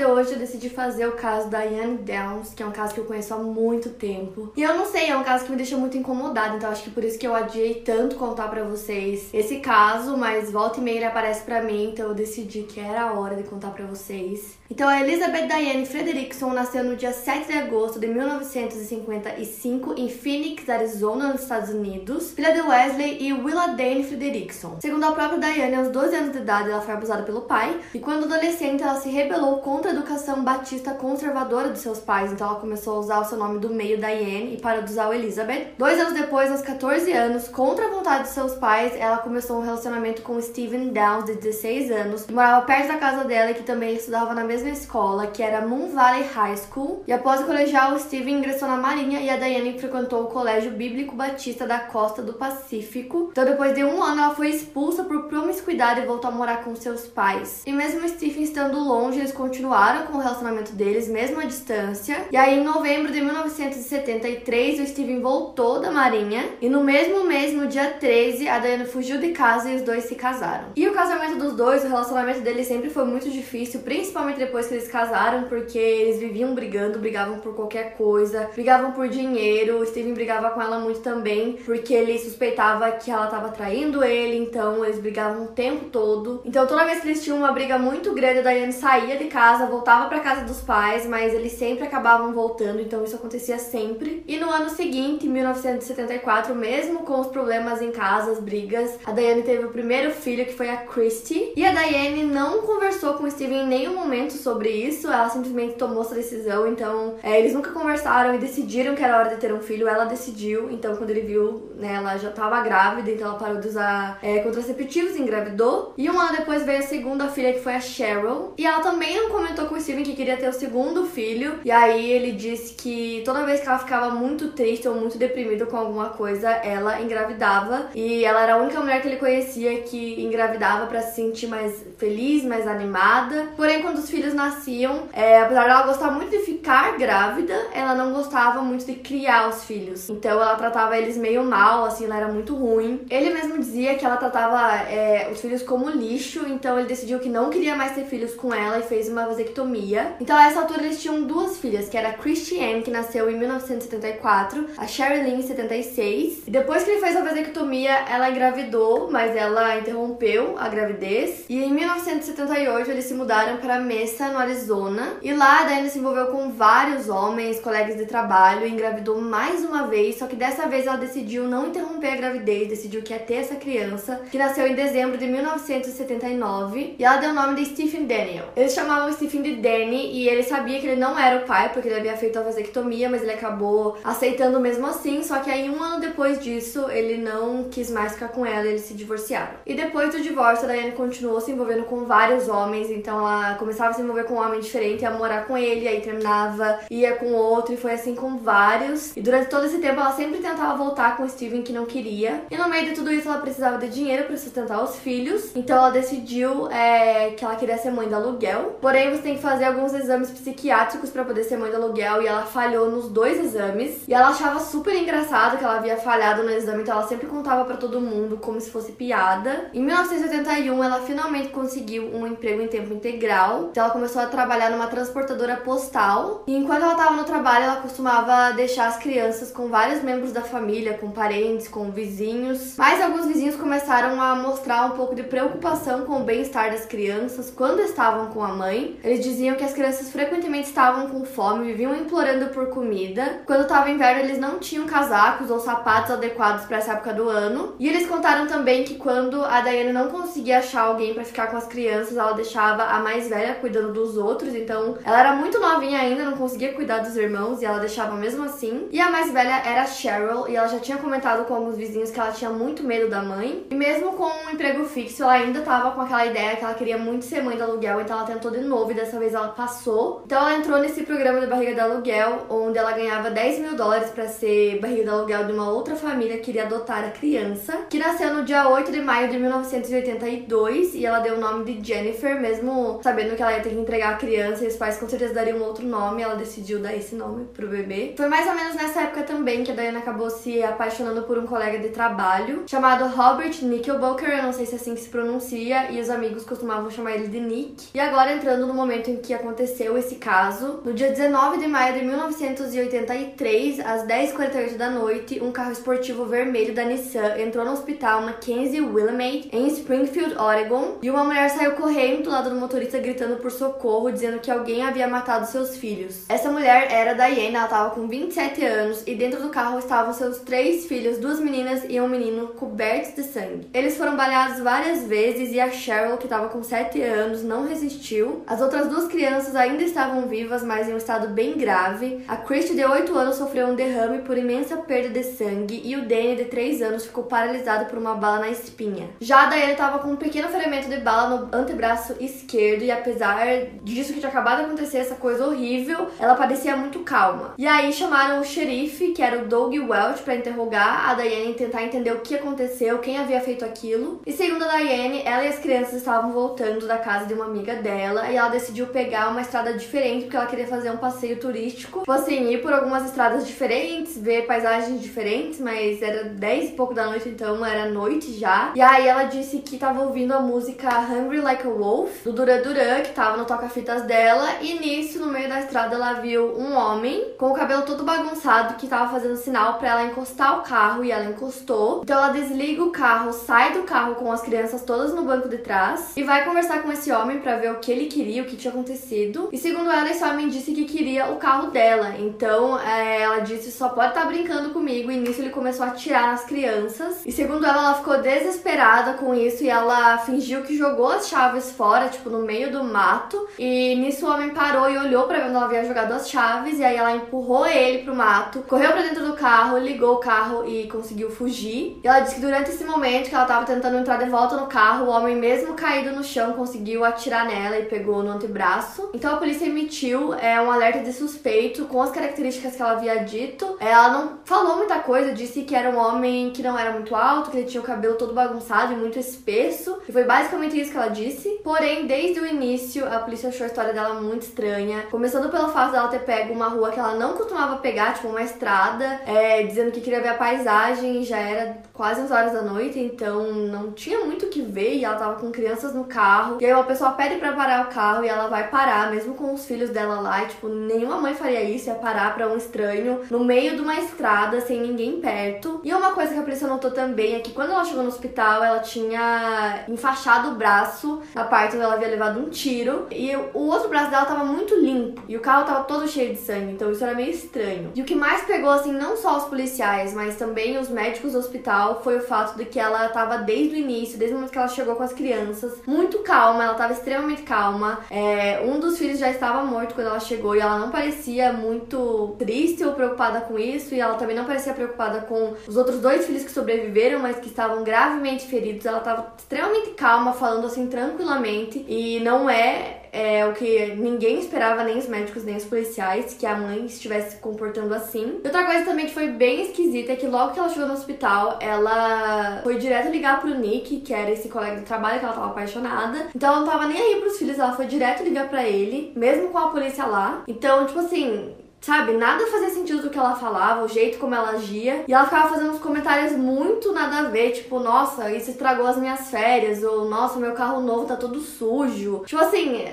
De hoje eu decidi fazer o caso da Ian Downs, que é um caso que eu conheço há muito tempo. E eu não sei, é um caso que me deixa muito incomodada, então acho que por isso que eu adiei tanto contar para vocês esse caso, mas volta e meia ele aparece para mim, então eu decidi que era a hora de contar para vocês. Então a Elizabeth Diane Frederickson nasceu no dia 7 de agosto de 1955 em Phoenix, Arizona, nos Estados Unidos, filha de Wesley e Willa Dane Frederickson. Segundo a própria Diane, aos 12 anos de idade ela foi abusada pelo pai, e quando adolescente ela se rebelou contra a educação batista conservadora dos seus pais, então ela começou a usar o seu nome do meio Diane e parou de usar o Elizabeth. Dois anos depois, aos 14 anos, contra a vontade de seus pais, ela começou um relacionamento com Steven Downs, de 16 anos, que morava perto da casa dela e que também estudava na mesma escola, que era Moon Valley High School. E após o colegial, Steven ingressou na Marinha e a Diane frequentou o Colégio Bíblico Batista da Costa do Pacífico. Então, depois de um ano, ela foi expulsa por promiscuidade e voltou a morar com seus pais. E mesmo Stephen estando longe, eles continuaram continuaram com o relacionamento deles, mesmo à distância. E aí, em novembro de 1973, o Steven voltou da Marinha. E no mesmo mês, no dia 13, a Diana fugiu de casa e os dois se casaram. E o casamento dos dois, o relacionamento deles sempre foi muito difícil, principalmente depois que eles casaram, porque eles viviam brigando, brigavam por qualquer coisa, brigavam por dinheiro. O Steven brigava com ela muito também, porque ele suspeitava que ela estava traindo ele, então eles brigavam o tempo todo. Então, toda vez que eles tinham uma briga muito grande, a Diane saía de casa casa, voltava para casa dos pais, mas eles sempre acabavam voltando, então isso acontecia sempre. E no ano seguinte, 1974, mesmo com os problemas em casa, as brigas, a Diane teve o primeiro filho, que foi a Christy. E a Diane não conversou com o Steven em nenhum momento sobre isso, ela simplesmente tomou essa decisão, então é, eles nunca conversaram e decidiram que era hora de ter um filho, ela decidiu, então quando ele viu, né, ela já tava grávida, então ela parou de usar é, contraceptivos engravidou. E um ano depois veio a segunda filha, que foi a Cheryl, e ela também não comentou com o Steven que queria ter o segundo filho. E aí ele disse que toda vez que ela ficava muito triste ou muito deprimida com alguma coisa, ela engravidava. E ela era a única mulher que ele conhecia que engravidava para se sentir mais feliz, mais animada. Porém, quando os filhos nasciam, é, apesar dela gostar muito de ficar grávida, ela não gostava muito de criar os filhos. Então ela tratava eles meio mal, assim, ela era muito ruim. Ele mesmo dizia que ela tratava é, os filhos como lixo, então ele decidiu que não queria mais ter filhos com ela e fez uma vasectomia. Então, a essa altura, eles tinham duas filhas, que era a Christiane, que nasceu em 1974, a Sherilyn, em 76. E depois que ele fez a vasectomia, ela engravidou, mas ela interrompeu a gravidez. E em 1978, eles se mudaram para Mesa, no Arizona. E lá, a Diana se envolveu com vários homens, colegas de trabalho, e engravidou mais uma vez. Só que dessa vez ela decidiu não interromper a gravidez, decidiu que ia ter essa criança, que nasceu em dezembro de 1979. E ela deu o nome de Stephen Daniel. Eles chamavam Stephen de Danny e ele sabia que ele não era o pai, porque ele havia feito a vasectomia, mas ele acabou aceitando mesmo assim. Só que aí, um ano depois disso, ele não quis mais ficar com ela, eles se divorciaram. E depois do divórcio, a Diane continuou se envolvendo com vários homens, então ela começava a se envolver com um homem diferente, ia morar com ele, aí terminava, ia com outro, e foi assim com vários. E durante todo esse tempo, ela sempre tentava voltar com o Steven, que não queria. E no meio de tudo isso, ela precisava de dinheiro para sustentar os filhos, então ela decidiu é, que ela queria ser mãe do aluguel. Porém, tem que fazer alguns exames psiquiátricos para poder ser mãe do aluguel e ela falhou nos dois exames. E ela achava super engraçado que ela havia falhado no exame, então ela sempre contava para todo mundo como se fosse piada. Em 1981, ela finalmente conseguiu um emprego em tempo integral. Então ela começou a trabalhar numa transportadora postal. E enquanto ela estava no trabalho, ela costumava deixar as crianças com vários membros da família, com parentes, com vizinhos. Mas alguns vizinhos começaram a mostrar um pouco de preocupação com o bem-estar das crianças quando estavam com a mãe. Eles diziam que as crianças frequentemente estavam com fome, viviam implorando por comida. Quando estava inverno, eles não tinham casacos ou sapatos adequados para essa época do ano. E eles contaram também que quando a Diane não conseguia achar alguém para ficar com as crianças, ela deixava a mais velha cuidando dos outros, então ela era muito novinha ainda, não conseguia cuidar dos irmãos e ela deixava mesmo assim. E a mais velha era Cheryl e ela já tinha comentado com alguns vizinhos que ela tinha muito medo da mãe. E mesmo com um emprego fixo, ela ainda tava com aquela ideia que ela queria muito ser mãe do aluguel, então ela tentou de novo dessa vez ela passou. Então ela entrou nesse programa de barriga de aluguel, onde ela ganhava 10 mil dólares para ser barriga de aluguel de uma outra família que iria adotar a criança, que nasceu no dia 8 de maio de 1982 e ela deu o nome de Jennifer, mesmo sabendo que ela ia ter que entregar a criança e os pais com certeza dariam outro nome, ela decidiu dar esse nome pro bebê. Foi mais ou menos nessa época também que a Diana acabou se apaixonando por um colega de trabalho chamado Robert Nickelbaker, eu não sei se é assim que se pronuncia, e os amigos costumavam chamar ele de Nick. E agora entrando no momento em que aconteceu esse caso, no dia 19 de maio de 1983, às 10h48 da noite, um carro esportivo vermelho da Nissan entrou no hospital Mackenzie Willamette, em Springfield, Oregon, e uma mulher saiu correndo do lado do motorista gritando por socorro, dizendo que alguém havia matado seus filhos. Essa mulher era Diane, ela estava com 27 anos, e dentro do carro estavam seus três filhos, duas meninas e um menino cobertos de sangue. Eles foram baleados várias vezes e a Cheryl, que estava com 7 anos, não resistiu. As outras duas crianças ainda estavam vivas, mas em um estado bem grave. A Christy, de 8 anos, sofreu um derrame por imensa perda de sangue e o Danny, de 3 anos, ficou paralisado por uma bala na espinha. Já a Diane estava com um pequeno ferimento de bala no antebraço esquerdo e apesar disso que tinha acabado de acontecer, essa coisa horrível, ela parecia muito calma. E aí chamaram o xerife, que era o Doug Welch, para interrogar a Diane e tentar entender o que aconteceu, quem havia feito aquilo. E segundo a Diane, ela e as crianças estavam voltando da casa de uma amiga dela e ela decidiu pegar uma estrada diferente porque ela queria fazer um passeio turístico. Tipo assim, ir por algumas estradas diferentes, ver paisagens diferentes, mas era 10 e pouco da noite, então era noite já. E aí ela disse que tava ouvindo a música Hungry Like a Wolf, do Duran Duran, que tava no toca-fitas dela, e nisso, no meio da estrada, ela viu um homem com o cabelo todo bagunçado que tava fazendo sinal para ela encostar o carro e ela encostou. Então ela desliga o carro, sai do carro com as crianças todas no banco de trás e vai conversar com esse homem para ver o que ele queria, que tinha acontecido. E segundo ela, esse homem disse que queria o carro dela. Então é, ela disse só pode estar tá brincando comigo. E nisso ele começou a atirar nas crianças. E segundo ela, ela ficou desesperada com isso e ela fingiu que jogou as chaves fora, tipo no meio do mato. E nisso o homem parou e olhou para ver onde ela havia jogado as chaves. E aí ela empurrou ele pro mato, correu para dentro do carro, ligou o carro e conseguiu fugir. E ela disse que durante esse momento que ela tava tentando entrar de volta no carro, o homem, mesmo caído no chão, conseguiu atirar nela e pegou no antebraço. Então a polícia emitiu é, um alerta de suspeito com as características que ela havia dito. Ela não falou muita coisa, disse que era um homem que não era muito alto, que ele tinha o cabelo todo bagunçado e muito espesso. E foi basicamente isso que ela disse. Porém, desde o início, a polícia achou a história dela muito estranha. Começando pelo fato dela ter pego uma rua que ela não costumava pegar, tipo uma estrada, é, dizendo que queria ver a paisagem, já era quase as horas da noite, então não tinha muito o que ver e ela tava com crianças no carro. E aí uma pessoa pede para parar o carro e ela vai parar, mesmo com os filhos dela lá, e, tipo, nenhuma mãe faria isso, ia parar para um estranho no meio de uma estrada sem ninguém perto. E uma coisa que a polícia notou também é que quando ela chegou no hospital, ela tinha enfaixado o braço na parte onde ela havia levado um tiro e o outro braço dela tava muito limpo e o carro tava todo cheio de sangue, então isso era meio estranho. E o que mais pegou assim não só os policiais, mas também os médicos do hospital foi o fato de que ela tava desde o início, desde o momento que ela chegou com as crianças, muito calma, ela tava extremamente calma. É, um dos filhos já estava morto quando ela chegou e ela não parecia muito triste ou preocupada com isso, e ela também não parecia preocupada com os outros dois filhos que sobreviveram, mas que estavam gravemente feridos. Ela tava extremamente calma, falando assim tranquilamente, e não é é o que ninguém esperava, nem os médicos, nem os policiais, que a mãe estivesse se comportando assim. Outra coisa também que foi bem esquisita é que logo que ela chegou no hospital, ela foi direto ligar pro Nick, que era esse colega de trabalho que ela tava apaixonada. Então ela não tava nem aí pros filhos, ela foi direto ligar para ele, mesmo com a polícia lá. Então, tipo assim, sabe, nada fazia sentido do que ela falava, o jeito como ela agia. E ela ficava fazendo uns comentários muito nada a ver, tipo, nossa, isso estragou as minhas férias, ou nossa, meu carro novo tá todo sujo. Tipo assim,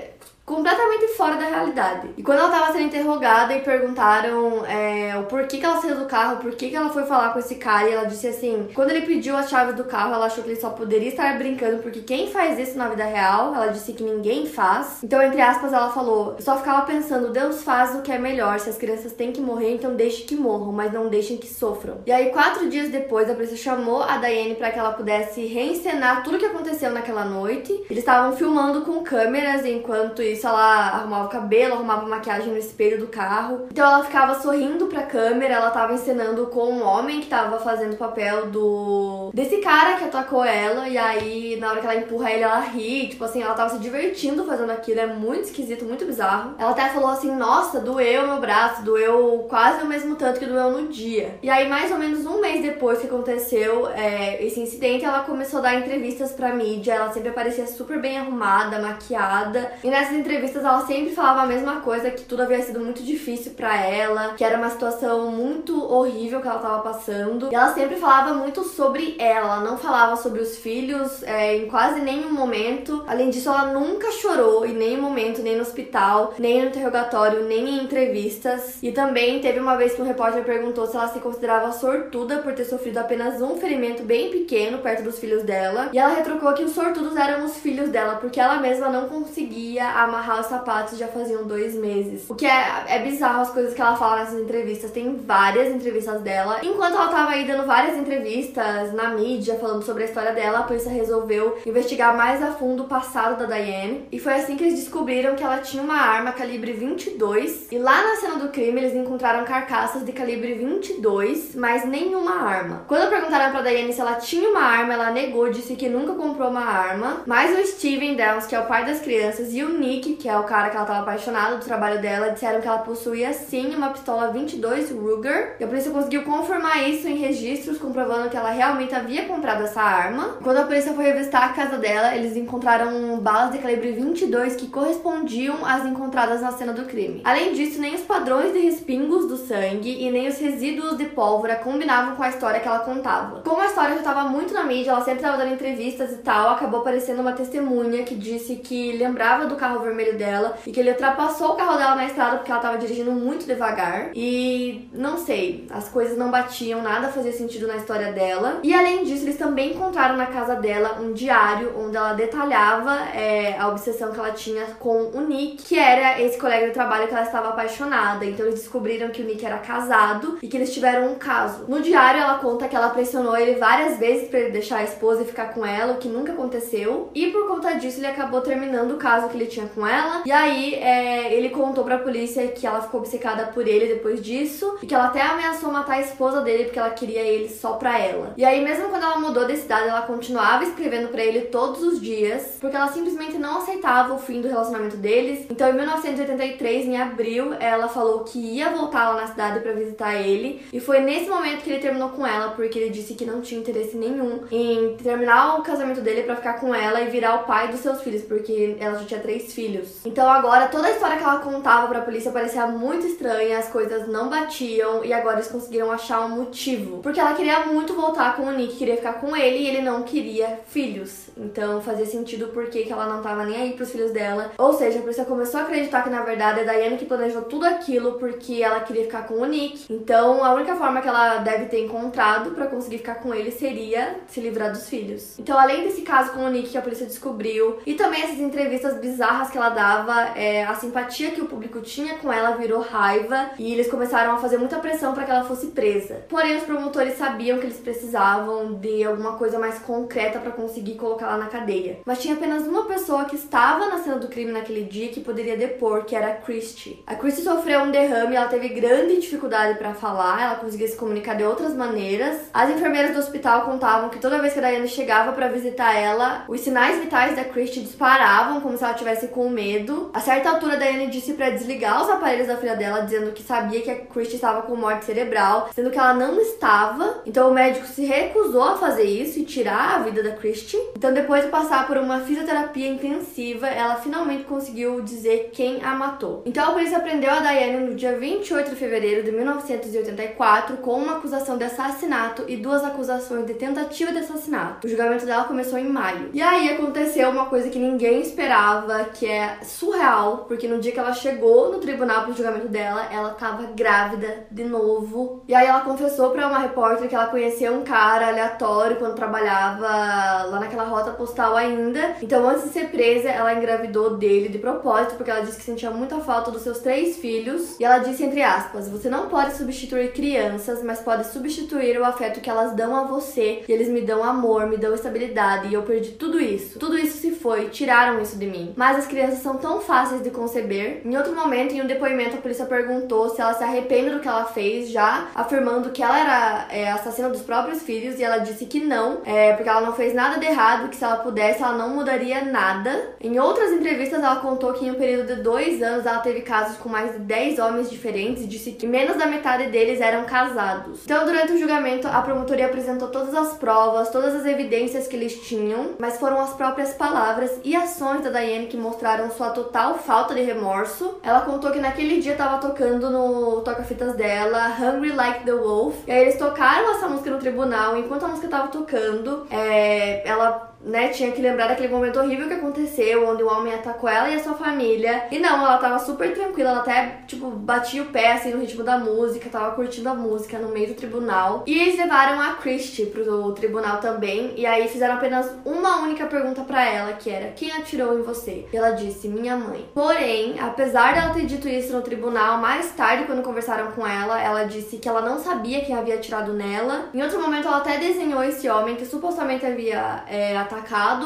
completamente fora da realidade. E quando ela tava sendo interrogada e perguntaram é, o porquê que ela saiu do carro, por que ela foi falar com esse cara, e ela disse assim: quando ele pediu as chaves do carro, ela achou que ele só poderia estar brincando, porque quem faz isso na vida real, ela disse que ninguém faz. Então, entre aspas, ela falou: eu só ficava pensando, Deus faz o que é melhor. Se as crianças têm que morrer, então deixe que morram, mas não deixem que sofram. E aí, quatro dias depois, a polícia chamou a Diane para que ela pudesse reencenar tudo o que aconteceu naquela noite. Eles estavam filmando com câmeras enquanto isso ela arrumava o cabelo, arrumava maquiagem no espelho do carro. Então ela ficava sorrindo pra câmera, ela tava encenando com um homem que tava fazendo o papel do. desse cara que atacou ela. E aí, na hora que ela empurra ele, ela ri. Tipo assim, ela tava se divertindo fazendo aquilo. É muito esquisito, muito bizarro. Ela até falou assim: Nossa, doeu meu braço, doeu quase o mesmo tanto que doeu no dia. E aí, mais ou menos um mês depois que aconteceu é, esse incidente, ela começou a dar entrevistas pra mídia. Ela sempre aparecia super bem arrumada, maquiada. E nessas entrevistas ela sempre falava a mesma coisa, que tudo havia sido muito difícil para ela, que era uma situação muito horrível que ela tava passando. E ela sempre falava muito sobre ela, não falava sobre os filhos é, em quase nenhum momento. Além disso, ela nunca chorou em nenhum momento, nem no hospital, nem no interrogatório, nem em entrevistas. E também teve uma vez que um repórter perguntou se ela se considerava sortuda por ter sofrido apenas um ferimento bem pequeno perto dos filhos dela. E ela retrucou que os sortudos eram os filhos dela, porque ela mesma não conseguia amarrar os sapatos já faziam dois meses. O que é, é bizarro as coisas que ela fala nessas entrevistas. Tem várias entrevistas dela. Enquanto ela tava aí dando várias entrevistas na mídia falando sobre a história dela, a polícia resolveu investigar mais a fundo o passado da Diane. E foi assim que eles descobriram que ela tinha uma arma calibre 22. E lá na cena do crime eles encontraram carcaças de calibre 22, mas nenhuma arma. Quando perguntaram pra Diane se ela tinha uma arma, ela negou, disse que nunca comprou uma arma. Mas o Steven Downs, que é o pai das crianças, e o Nick, que é o cara que ela tava apaixonada do trabalho dela, disseram que ela possuía sim uma pistola 22 Ruger. E a polícia conseguiu confirmar isso em registros, comprovando que ela realmente havia comprado essa arma. Quando a polícia foi revistar a casa dela, eles encontraram balas de calibre 22 que correspondiam às encontradas na cena do crime. Além disso, nem os padrões de respingos do sangue e nem os resíduos de pólvora combinavam com a história que ela contava. Como a história já estava muito na mídia, ela sempre estava dando entrevistas e tal, acabou aparecendo uma testemunha que disse que lembrava do carro vermelho dela e que ele ultrapassou o carro dela na estrada porque ela estava dirigindo muito devagar. E não sei, as coisas não batiam, nada fazia sentido na história dela. E além disso, eles também encontraram na casa dela um diário onde ela detalhava é, a obsessão que ela tinha com o Nick, que era esse colega de trabalho que ela estava apaixonada. Então eles descobriram que o Nick era casado e que eles tiveram um caso. No diário, ela conta que ela pressionou ele várias vezes para ele deixar a esposa e ficar com ela, o que nunca aconteceu. E por conta disso, ele acabou terminando o caso que ele tinha com ela. E aí, é, ele contou pra polícia que ela ficou obcecada por ele depois disso e que ela até ameaçou matar a esposa dele porque ela queria ele só pra ela. E aí, mesmo quando ela mudou de cidade, ela continuava escrevendo para ele todos os dias porque ela simplesmente não aceitava o fim do relacionamento deles. Então, em 1983, em abril, ela falou que ia voltar lá na cidade para visitar ele e foi nesse momento que ele terminou com ela porque ele disse que não tinha interesse nenhum em terminar o casamento dele para ficar com ela e virar o pai dos seus filhos, porque ela já tinha três filhos. Então agora toda a história que ela contava pra polícia parecia muito estranha, as coisas não batiam e agora eles conseguiram achar um motivo. Porque ela queria muito voltar com o Nick, queria ficar com ele e ele não queria filhos. Então fazia sentido porque que ela não tava nem aí pros filhos dela. Ou seja, a polícia começou a acreditar que na verdade é a Diane que planejou tudo aquilo porque ela queria ficar com o Nick. Então a única forma que ela deve ter encontrado para conseguir ficar com ele seria se livrar dos filhos. Então além desse caso com o Nick que a polícia descobriu e também essas entrevistas bizarras que ela dava, é, a simpatia que o público tinha com ela virou raiva e eles começaram a fazer muita pressão para que ela fosse presa. Porém, os promotores sabiam que eles precisavam de alguma coisa mais concreta para conseguir colocar ela na cadeia. Mas tinha apenas uma pessoa que estava na cena do crime naquele dia que poderia depor, que era a Christie. A Christie sofreu um derrame, ela teve grande dificuldade para falar, ela conseguia se comunicar de outras maneiras. As enfermeiras do hospital contavam que toda vez que a Diane chegava para visitar ela, os sinais vitais da Christie disparavam como se ela tivesse com medo. A certa altura, a Diane disse para desligar os aparelhos da filha dela, dizendo que sabia que a Christie estava com morte cerebral, sendo que ela não estava. Então o médico se recusou a fazer isso e tirar a vida da Christie. Então depois de passar por uma fisioterapia intensiva, ela finalmente conseguiu dizer quem a matou. Então a polícia prendeu a Diane no dia 28 de fevereiro de 1984 com uma acusação de assassinato e duas acusações de tentativa de assassinato. O julgamento dela começou em maio. E aí aconteceu uma coisa que ninguém esperava, que é surreal, porque no dia que ela chegou no tribunal pro julgamento dela, ela tava grávida de novo. E aí ela confessou para uma repórter que ela conhecia um cara aleatório quando trabalhava lá naquela rota postal ainda. Então, antes de ser presa, ela engravidou dele de propósito, porque ela disse que sentia muita falta dos seus três filhos. E ela disse entre aspas: "Você não pode substituir crianças, mas pode substituir o afeto que elas dão a você. E eles me dão amor, me dão estabilidade, e eu perdi tudo isso. Tudo isso se foi, tiraram isso de mim. Mas as crianças crianças são tão fáceis de conceber. Em outro momento, em um depoimento, a polícia perguntou se ela se arrepende do que ela fez, já afirmando que ela era é, assassina dos próprios filhos, e ela disse que não, é, porque ela não fez nada de errado, que se ela pudesse, ela não mudaria nada. Em outras entrevistas, ela contou que em um período de dois anos ela teve casos com mais de 10 homens diferentes e disse que menos da metade deles eram casados. Então, durante o julgamento, a promotoria apresentou todas as provas, todas as evidências que eles tinham, mas foram as próprias palavras e ações da Diane que mostraram sua total falta de remorso. Ela contou que naquele dia estava tocando no toca-fitas dela, Hungry Like the Wolf, e aí eles tocaram essa música no tribunal, enquanto a música estava tocando, é, ela né, tinha que lembrar daquele momento horrível que aconteceu, onde o homem atacou ela e a sua família. E não, ela tava super tranquila, ela até, tipo, batia o pé assim no ritmo da música, tava curtindo a música no meio do tribunal. E eles levaram a Christie pro tribunal também, e aí fizeram apenas uma única pergunta para ela, que era: Quem atirou em você? E ela disse: Minha mãe. Porém, apesar dela ter dito isso no tribunal, mais tarde, quando conversaram com ela, ela disse que ela não sabia quem havia atirado nela. Em outro momento, ela até desenhou esse homem que supostamente havia é, atacado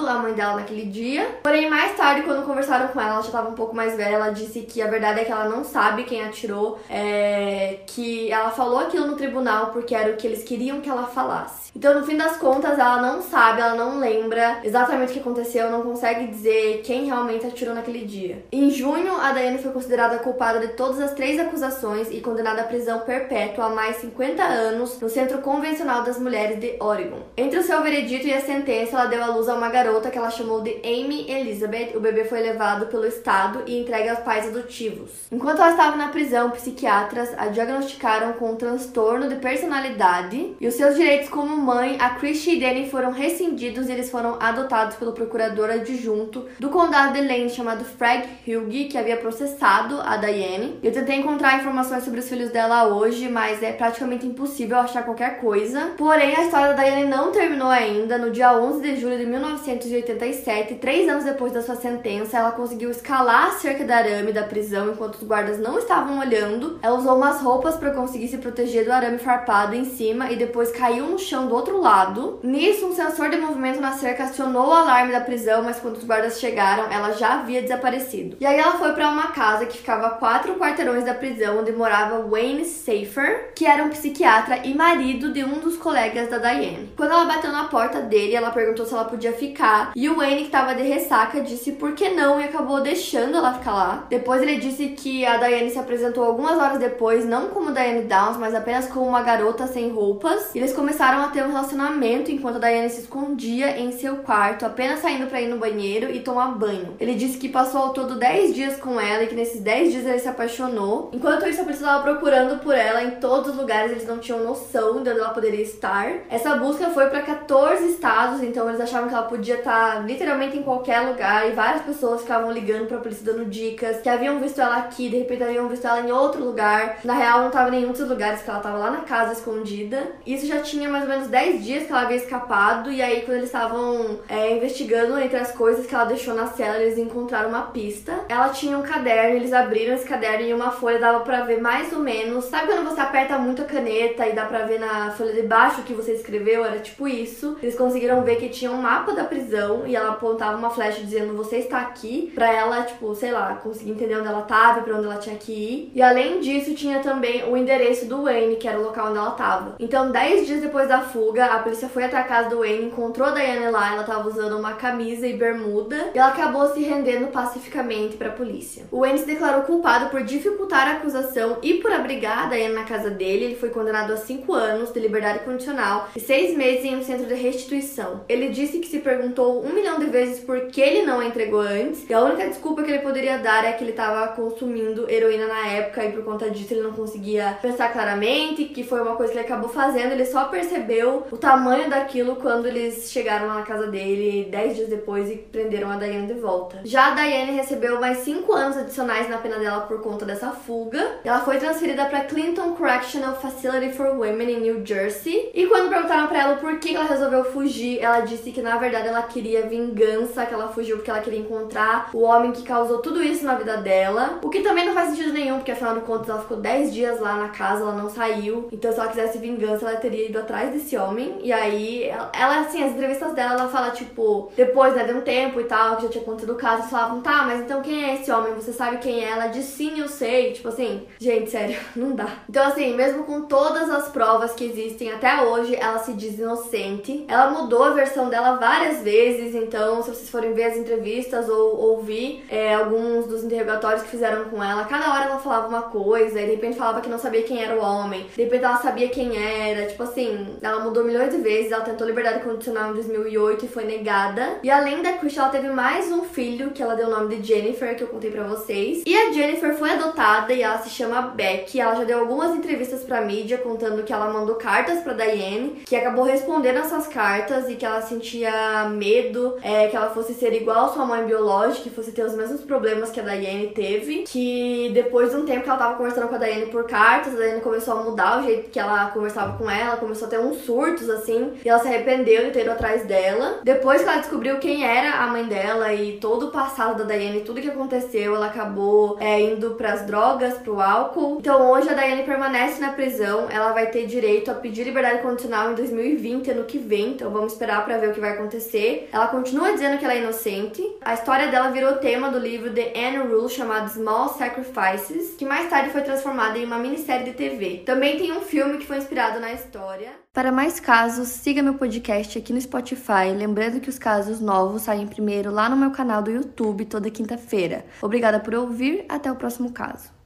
a mãe dela naquele dia. Porém, mais tarde, quando conversaram com ela, ela já estava um pouco mais velha, ela disse que a verdade é que ela não sabe quem atirou, é, que ela falou aquilo no tribunal porque era o que eles queriam que ela falasse. Então, no fim das contas, ela não sabe, ela não lembra exatamente o que aconteceu, não consegue dizer quem realmente atirou naquele dia. Em junho, a Daiane foi considerada culpada de todas as três acusações e condenada à prisão perpétua a mais 50 anos no Centro Convencional das Mulheres de Oregon. Entre o seu veredito e a sentença, ela deu à luz a uma garota que ela chamou de Amy Elizabeth. O bebê foi levado pelo Estado e entregue aos pais adotivos. Enquanto ela estava na prisão, psiquiatras a diagnosticaram com um transtorno de personalidade e os seus direitos como mãe, a Christy e Danny foram rescindidos e eles foram adotados pelo procurador adjunto do condado de Lane chamado Frank Hugh, que havia processado a Diane. Eu tentei encontrar informações sobre os filhos dela hoje, mas é praticamente impossível achar qualquer coisa. Porém, a história da Diane não terminou ainda. No dia 11 de julho de 1987, três anos depois da sua sentença, ela conseguiu escalar a cerca da arame da prisão enquanto os guardas não estavam olhando. Ela usou umas roupas para conseguir se proteger do arame farpado em cima e depois caiu no chão do outro lado. Nisso, um sensor de movimento na cerca acionou o alarme da prisão, mas quando os guardas chegaram, ela já havia desaparecido. E aí ela foi para uma casa que ficava a quatro quarteirões da prisão, onde morava Wayne Safer, que era um psiquiatra e marido de um dos colegas da Diane. Quando ela bateu na porta dele, ela perguntou se ela podia ficar. E o Wayne, que tava de ressaca, disse por que não e acabou deixando ela ficar lá. Depois ele disse que a Diane se apresentou algumas horas depois, não como Diane Downs, mas apenas como uma garota sem roupas. E eles começaram a ter um relacionamento enquanto a Diane se escondia em seu quarto, apenas saindo para ir no banheiro e tomar banho. Ele disse que passou ao todo 10 dias com ela e que nesses 10 dias ele se apaixonou. Enquanto isso, a polícia estava procurando por ela em todos os lugares, eles não tinham noção de onde ela poderia estar. Essa busca foi para 14 estados, então eles achavam que ela podia estar literalmente em qualquer lugar e várias pessoas ficavam ligando para a polícia dando dicas, que haviam visto ela aqui, de repente haviam visto ela em outro lugar. Na real, não estava em nenhum desses lugares, que ela estava lá na casa escondida. Isso já tinha mais ou menos 10 dias que ela havia escapado, e aí quando eles estavam é, investigando entre as coisas que ela deixou na cela, eles encontraram uma pista. Ela tinha um caderno, eles abriram esse caderno e uma folha dava para ver mais ou menos. Sabe quando você aperta muito a caneta e dá para ver na folha de baixo o que você escreveu? Era tipo isso. Eles conseguiram ver que tinha um mapa da prisão e ela apontava uma flecha dizendo você está aqui, para ela, tipo, sei lá, conseguir entender onde ela tava pra onde ela tinha que ir. E além disso, tinha também o endereço do Wayne, que era o local onde ela tava. Então, 10 dias depois da fuga, a polícia foi até a casa do Wayne, encontrou a Diane lá, ela tava usando uma camisa e bermuda, e ela acabou se rendendo pacificamente para a polícia. O Wayne se declarou culpado por dificultar a acusação e por abrigar a Diane na casa dele. Ele foi condenado a 5 anos de liberdade condicional e 6 meses em um centro de restituição. Ele disse que se perguntou um milhão de vezes por que ele não a entregou antes, e a única desculpa que ele poderia dar é que ele estava consumindo heroína na época e por conta disso ele não conseguia pensar claramente, que foi uma coisa que ele acabou fazendo. Ele só percebeu o tamanho daquilo quando eles chegaram lá na casa dele 10 dias depois e prenderam a Diane de volta. Já a Diane recebeu mais 5 anos adicionais na pena dela por conta dessa fuga. Ela foi transferida para Clinton Correctional Facility for Women em New Jersey. E quando perguntaram para ela por que ela resolveu fugir, ela disse que na verdade ela queria vingança, que ela fugiu porque ela queria encontrar o homem que causou tudo isso na vida dela. O que também não faz sentido nenhum, porque afinal de contas ela ficou 10 dias lá na casa, ela não saiu. Então, se ela quisesse vingança, ela teria ido atrás desse homem. E aí, ela, assim, as entrevistas dela, ela fala, tipo, depois, né, de um tempo e tal, que já tinha acontecido o caso, eles falavam, tá, mas então quem é esse homem? Você sabe quem é? Ela disse sim, eu sei. Tipo assim, gente, sério, não dá. Então, assim, mesmo com todas as provas que existem até hoje, ela se diz inocente. Ela mudou a versão dela várias vezes, então, se vocês forem ver as entrevistas ou ouvir é, alguns dos interrogatórios que fizeram com ela, cada hora ela falava uma coisa, e de repente falava que não sabia quem era o homem, de repente ela sabia quem era, tipo assim, ela mudou milhões de vezes, ela tentou liberdade condicional em 2008 e foi negada. E além da Christian, ela teve mais um filho que ela deu o nome de Jennifer, que eu contei pra vocês. E a Jennifer foi adotada e ela se chama Beck. Ela já deu algumas entrevistas pra mídia contando que ela mandou cartas pra Diane, que acabou respondendo essas cartas e que ela sentia medo é, que ela fosse ser igual sua mãe biológica, que fosse ter os mesmos problemas que a Diane teve. Que depois de um tempo que ela tava conversando com a Diane por cartas, a Diane começou a mudar o jeito que ela conversava com ela, começou a ter uns surtos assim, e ela se arrependeu de ter ido atrás dela. Depois que ela descobriu quem era a mãe dela e todo o passado da Diane, tudo que aconteceu, ela acabou é, indo pras drogas, pro álcool. Então hoje a Diane permanece na prisão, ela vai ter direito a pedir liberdade condicional em 2020, ano que vem, então vamos esperar para ver o que vai acontecer. Ela continua dizendo que ela é inocente. A história dela virou tema do livro The Anne Rule chamado Small Sacrifices, que mais tarde foi transformada em uma minissérie de TV. Também tem um filme que foi inspirado na história. Para mais casos, siga meu podcast aqui no Spotify, lembrando que os casos novos saem primeiro lá no meu canal do YouTube toda quinta-feira. Obrigada por ouvir, até o próximo caso.